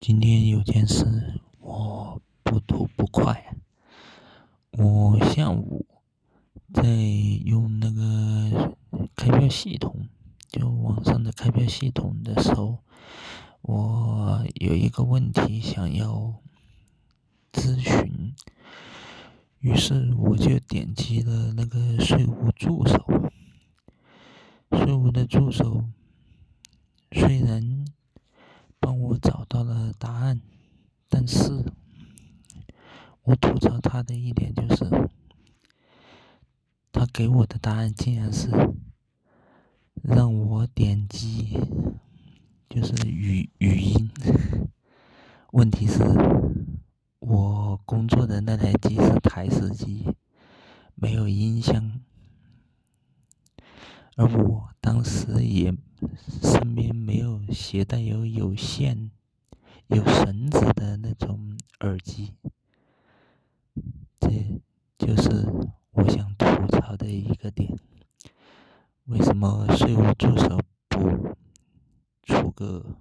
今天有件事我不吐不快。我下午在用那个开票系统，就网上的开票系统的时候，我有一个问题想要咨询，于是我就点击了那个税务助手。税务的助手找到了答案，但是我吐槽他的一点就是，他给我的答案竟然是让我点击，就是语语音。问题是，我工作的那台机是台式机，没有音箱。而我当时也身边没有携带有有线、有绳子的那种耳机，这就是我想吐槽的一个点。为什么税务助手不出个